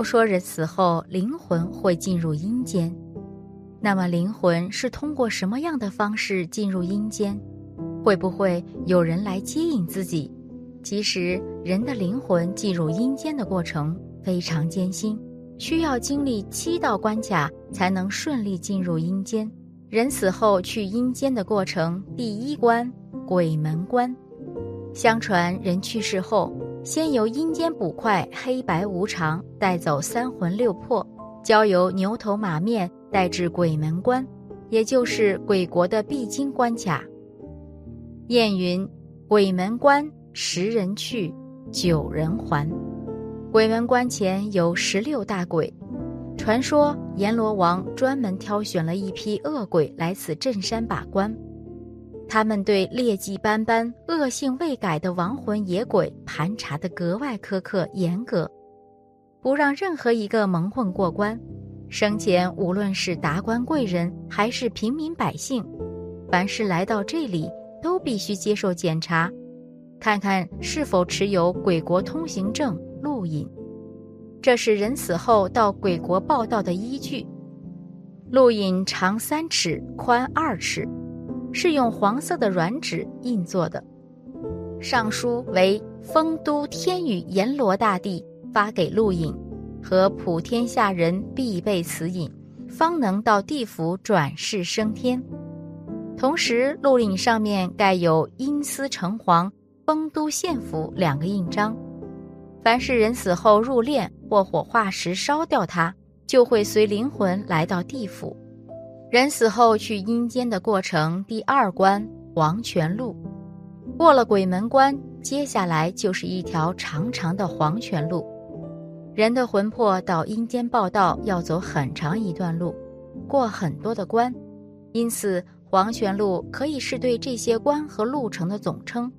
都说人死后灵魂会进入阴间，那么灵魂是通过什么样的方式进入阴间？会不会有人来接引自己？其实，人的灵魂进入阴间的过程非常艰辛，需要经历七道关卡才能顺利进入阴间。人死后去阴间的过程，第一关鬼门关。相传人去世后，先由阴间捕快黑白无常带走三魂六魄，交由牛头马面带至鬼门关，也就是鬼国的必经关卡。谚云：“鬼门关十人去，九人还。”鬼门关前有十六大鬼，传说阎罗王专门挑选了一批恶鬼来此镇山把关。他们对劣迹斑斑、恶性未改的亡魂野鬼盘查得格外苛刻严格，不让任何一个蒙混过关。生前无论是达官贵人还是平民百姓，凡是来到这里，都必须接受检查，看看是否持有鬼国通行证录影。这是人死后到鬼国报道的依据。录影长三尺，宽二尺。是用黄色的软纸印做的，上书为“丰都天宇阎罗大帝发给陆隐，和普天下人必备此引，方能到地府转世升天。”同时，陆隐上面盖有“阴司城隍、丰都县府”两个印章。凡是人死后入殓或火化时烧掉它，就会随灵魂来到地府。人死后去阴间的过程，第二关黄泉路，过了鬼门关，接下来就是一条长长的黄泉路。人的魂魄到阴间报道要走很长一段路，过很多的关，因此黄泉路可以是对这些关和路程的总称，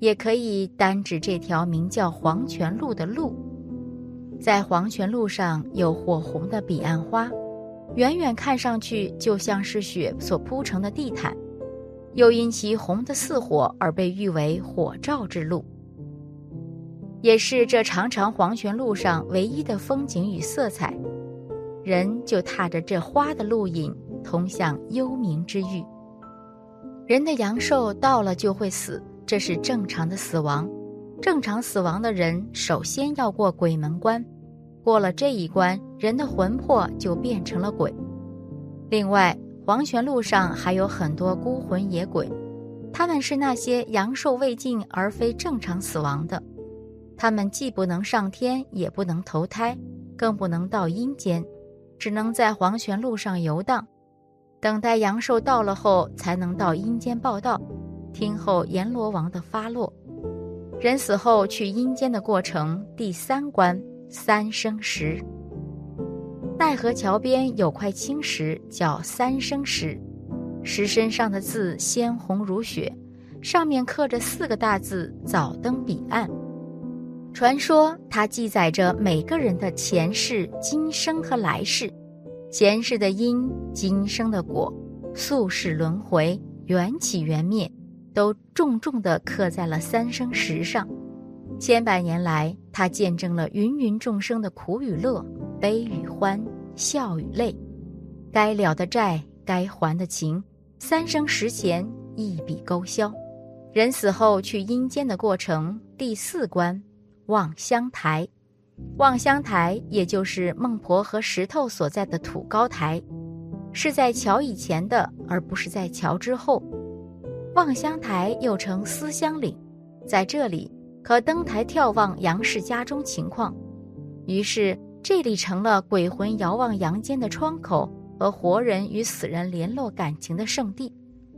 也可以单指这条名叫黄泉路的路。在黄泉路上有火红的彼岸花。远远看上去就像是雪所铺成的地毯，又因其红得似火而被誉为“火照之路”，也是这长长黄泉路上唯一的风景与色彩。人就踏着这花的路引，通向幽冥之域。人的阳寿到了就会死，这是正常的死亡。正常死亡的人首先要过鬼门关。过了这一关，人的魂魄就变成了鬼。另外，黄泉路上还有很多孤魂野鬼，他们是那些阳寿未尽而非正常死亡的。他们既不能上天，也不能投胎，更不能到阴间，只能在黄泉路上游荡，等待阳寿到了后，才能到阴间报道，听候阎罗王的发落。人死后去阴间的过程，第三关。三生石，奈何桥边有块青石，叫三生石。石身上的字鲜红如血，上面刻着四个大字“早登彼岸”。传说它记载着每个人的前世、今生和来世，前世的因，今生的果，宿世轮回、缘起缘灭，都重重地刻在了三生石上。千百年来，他见证了芸芸众生的苦与乐、悲与欢、笑与泪，该了的债、该还的情，三生石前一笔勾销。人死后去阴间的过程，第四关望乡台。望乡台也就是孟婆和石头所在的土高台，是在桥以前的，而不是在桥之后。望乡台又称思乡岭，在这里。可登台眺望杨氏家中情况，于是这里成了鬼魂遥望阳间的窗口和活人与死人联络感情的圣地。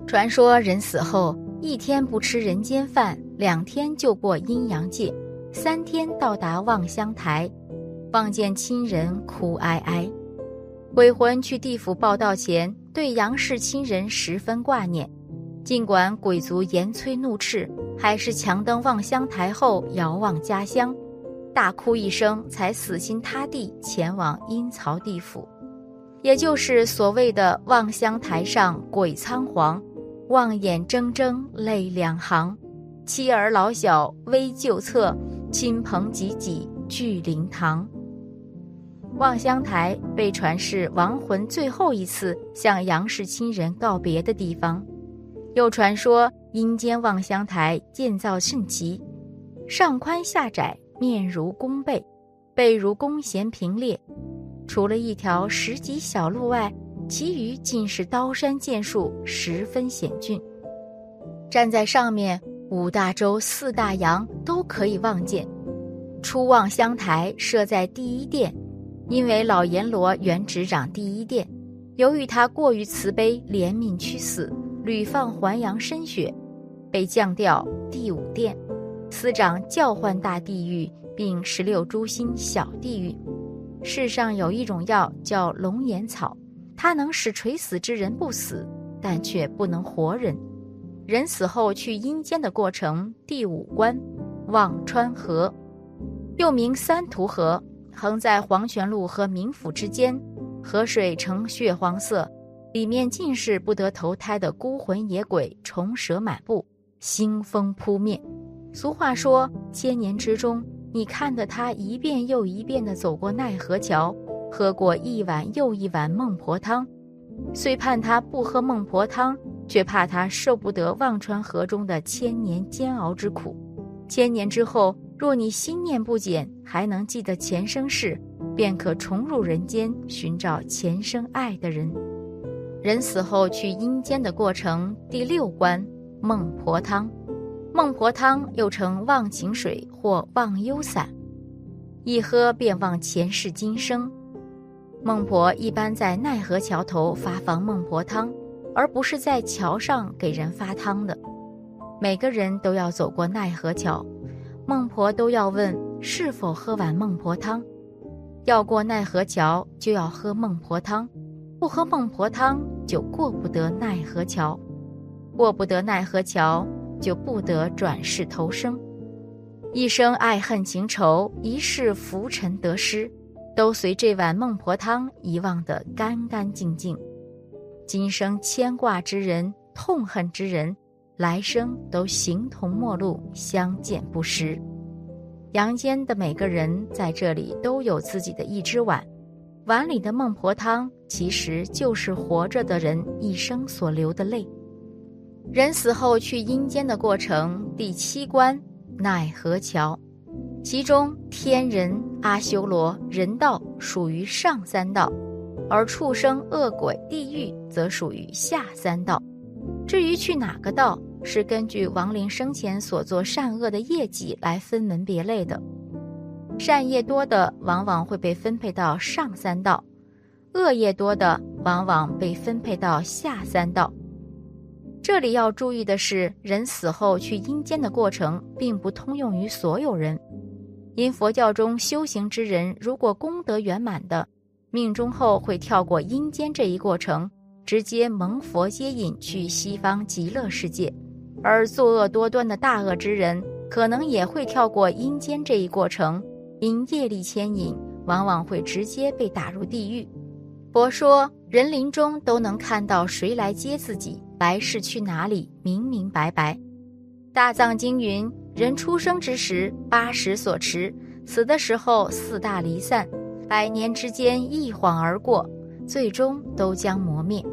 传说人死后一天不吃人间饭，两天就过阴阳界，三天到达望乡台，望见亲人哭哀哀。鬼魂去地府报道前，对杨氏亲人十分挂念，尽管鬼族严催怒斥。还是强登望乡台后遥望家乡，大哭一声，才死心塌地前往阴曹地府，也就是所谓的望乡台上鬼仓皇，望眼睁睁泪两行，妻儿老小危旧侧，亲朋济济聚灵堂。望乡台被传是亡魂最后一次向杨氏亲人告别的地方。又传说阴间望乡台建造甚奇，上宽下窄，面如弓背，背如弓弦平列。除了一条石级小路外，其余尽是刀山剑树，十分险峻。站在上面，五大洲、四大洋都可以望见。初望乡台设在第一殿，因为老阎罗原执掌第一殿，由于他过于慈悲怜悯屈死，屡放还阳深血，被降调第五殿，司掌教唤大地狱，并十六诸星小地狱。世上有一种药叫龙眼草，它能使垂死之人不死，但却不能活人。人死后去阴间的过程，第五关，忘川河，又名三途河，横在黄泉路和冥府之间，河水呈血黄色，里面尽是不得投胎的孤魂野鬼、虫蛇满布，腥风扑面。俗话说，千年之中，你看得他一遍又一遍地走过奈何桥，喝过一碗又一碗孟婆汤，虽盼他不喝孟婆汤。却怕他受不得忘川河中的千年煎熬之苦。千年之后，若你心念不减，还能记得前生事，便可重入人间，寻找前生爱的人。人死后去阴间的过程，第六关孟婆汤。孟婆汤又称忘情水或忘忧散，一喝便忘前世今生。孟婆一般在奈何桥头发放孟婆汤。而不是在桥上给人发汤的。每个人都要走过奈何桥，孟婆都要问是否喝完孟婆汤。要过奈何桥就要喝孟婆汤，不喝孟婆汤就过不得奈何桥。过不得奈何桥就不得转世投生。一生爱恨情仇，一世浮沉得失，都随这碗孟婆汤遗忘得干干净净。今生牵挂之人、痛恨之人，来生都形同陌路，相见不识。阳间的每个人在这里都有自己的一只碗，碗里的孟婆汤其实就是活着的人一生所流的泪。人死后去阴间的过程，第七关奈何桥，其中天人、阿修罗、人道属于上三道。而畜生、恶鬼、地狱则属于下三道。至于去哪个道，是根据亡灵生前所做善恶的业绩来分门别类的。善业多的，往往会被分配到上三道；恶业多的，往往被分配到下三道。这里要注意的是，人死后去阴间的过程，并不通用于所有人。因佛教中修行之人，如果功德圆满的，命中后会跳过阴间这一过程，直接蒙佛接引去西方极乐世界；而作恶多端的大恶之人，可能也会跳过阴间这一过程，因业力牵引，往往会直接被打入地狱。佛说，人临终都能看到谁来接自己，来世去哪里，明明白白。大藏经云：人出生之时，八十所持；死的时候，四大离散。百年之间一晃而过，最终都将磨灭，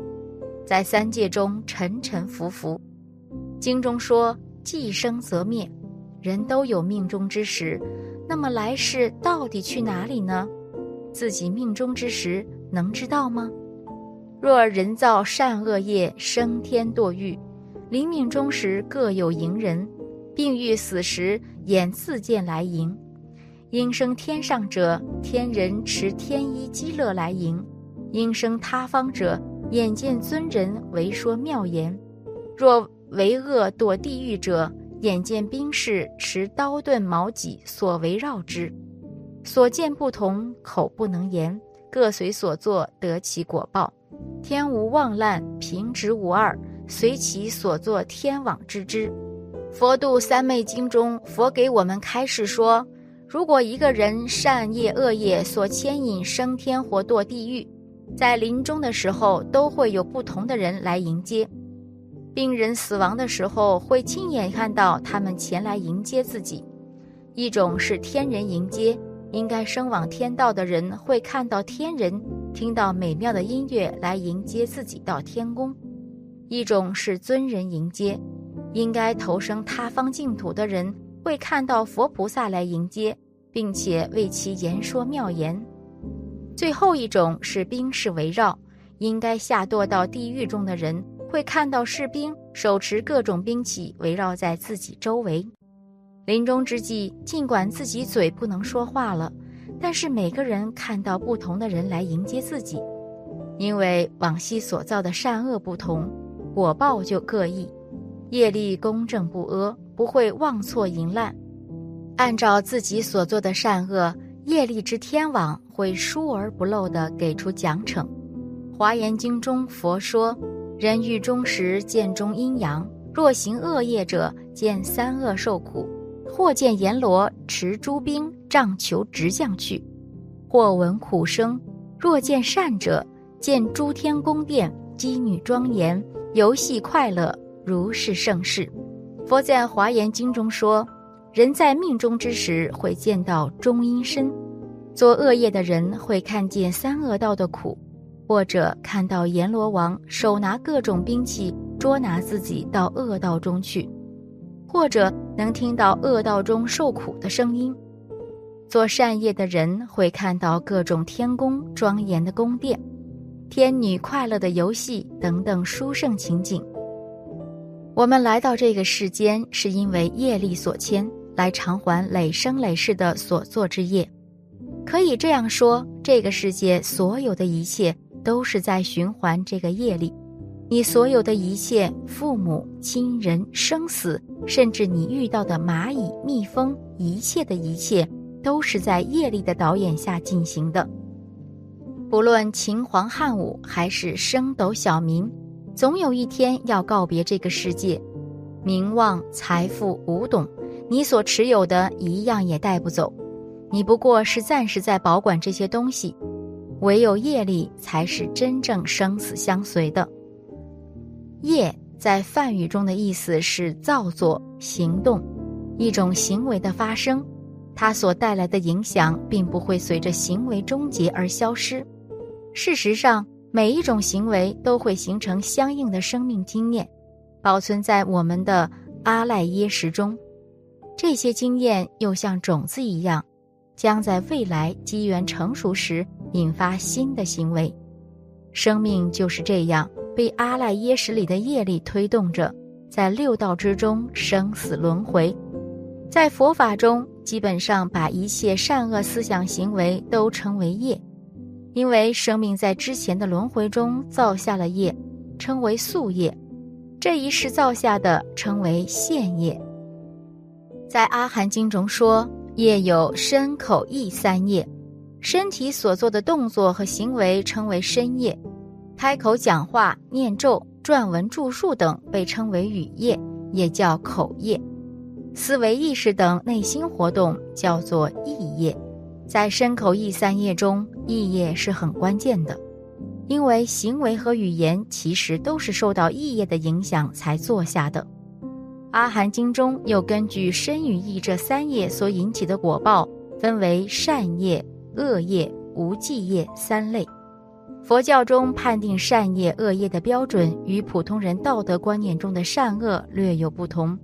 在三界中沉沉浮浮。经中说：“既生则灭，人都有命中之时。那么来世到底去哪里呢？自己命中之时能知道吗？若人造善恶业，升天堕狱，临命终时各有迎人，并欲死时眼自见来迎。”应生天上者，天人持天衣积乐来迎；应生他方者，眼见尊人为说妙言；若为恶堕地狱者，眼见兵士持刀盾矛戟所围绕之。所见不同，口不能言，各随所作得其果报。天无妄滥，平直无二，随其所作天网之之。佛度三昧经中，佛给我们开示说。如果一个人善业恶业所牵引升天或堕地狱，在临终的时候都会有不同的人来迎接。病人死亡的时候会亲眼看到他们前来迎接自己，一种是天人迎接，应该升往天道的人会看到天人，听到美妙的音乐来迎接自己到天宫；一种是尊人迎接，应该投生他方净土的人会看到佛菩萨来迎接，并且为其言说妙言；最后一种是兵士围绕，应该下堕到地狱中的人会看到士兵手持各种兵器围绕在自己周围。临终之际，尽管自己嘴不能说话了，但是每个人看到不同的人来迎接自己，因为往昔所造的善恶不同，果报就各异。业力公正不阿，不会妄错淫滥。按照自己所做的善恶，业力之天网会疏而不漏地给出奖惩。华严经中佛说：人欲终时见中阴阳，若行恶业者，见三恶受苦。或见阎罗持诸兵杖求直降去，或闻苦声；若见善者，见诸天宫殿姬女庄严，游戏快乐，如是盛世。佛在华严经中说，人在命中之时会见到中阴身，做恶业的人会看见三恶道的苦，或者看到阎罗王手拿各种兵器捉拿自己到恶道中去。或者能听到恶道中受苦的声音，做善业的人会看到各种天宫庄严的宫殿、天女快乐的游戏等等殊胜情景。我们来到这个世间，是因为业力所牵，来偿还累生累世的所作之业。可以这样说，这个世界所有的一切都是在循环这个业力。你所有的一切，父母亲人、生死，甚至你遇到的蚂蚁、蜜蜂，一切的一切，都是在业力的导演下进行的。不论秦皇汉武还是升斗小民，总有一天要告别这个世界。名望、财富、古董，你所持有的一样也带不走。你不过是暂时在保管这些东西，唯有业力才是真正生死相随的。业在梵语中的意思是造作、行动，一种行为的发生，它所带来的影响并不会随着行为终结而消失。事实上，每一种行为都会形成相应的生命经验，保存在我们的阿赖耶识中。这些经验又像种子一样，将在未来机缘成熟时引发新的行为。生命就是这样。被阿赖耶识里的业力推动着，在六道之中生死轮回。在佛法中，基本上把一切善恶思想行为都称为业，因为生命在之前的轮回中造下了业，称为宿业；这一世造下的称为现业。在阿含经中说，业有身口意三业，身体所做的动作和行为称为身业。开口讲话、念咒、撰文著述等被称为语业，也叫口业；思维、意识等内心活动叫做意业。在身口意三业中，意业是很关键的，因为行为和语言其实都是受到意业的影响才做下的。阿含经中又根据身与意这三业所引起的果报，分为善业、恶业、无记业三类。佛教中判定善业恶业的标准与普通人道德观念中的善恶略有不同，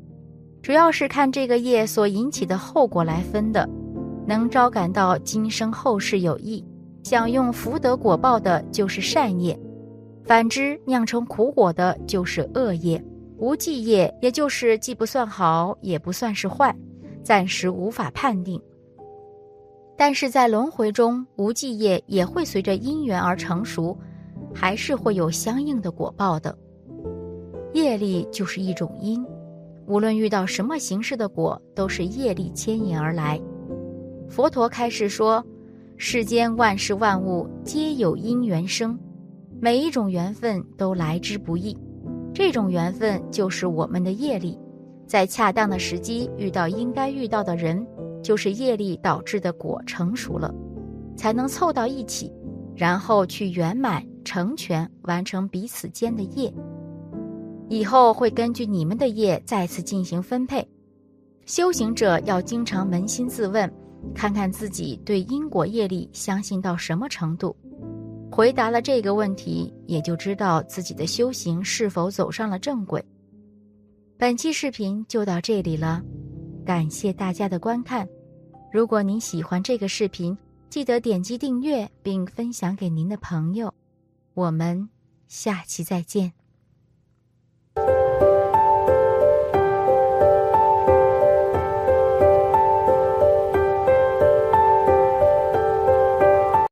主要是看这个业所引起的后果来分的。能招感到今生后世有益，享用福德果报的就是善业；反之，酿成苦果的就是恶业。无记业，也就是既不算好，也不算是坏，暂时无法判定。但是在轮回中，无记业也会随着因缘而成熟，还是会有相应的果报的。业力就是一种因，无论遇到什么形式的果，都是业力牵引而来。佛陀开示说，世间万事万物皆有因缘生，每一种缘分都来之不易，这种缘分就是我们的业力，在恰当的时机遇到应该遇到的人。就是业力导致的果成熟了，才能凑到一起，然后去圆满成全完成彼此间的业。以后会根据你们的业再次进行分配。修行者要经常扪心自问：看看自己对因果业力相信到什么程度。回答了这个问题，也就知道自己的修行是否走上了正轨。本期视频就到这里了，感谢大家的观看。如果您喜欢这个视频，记得点击订阅并分享给您的朋友。我们下期再见。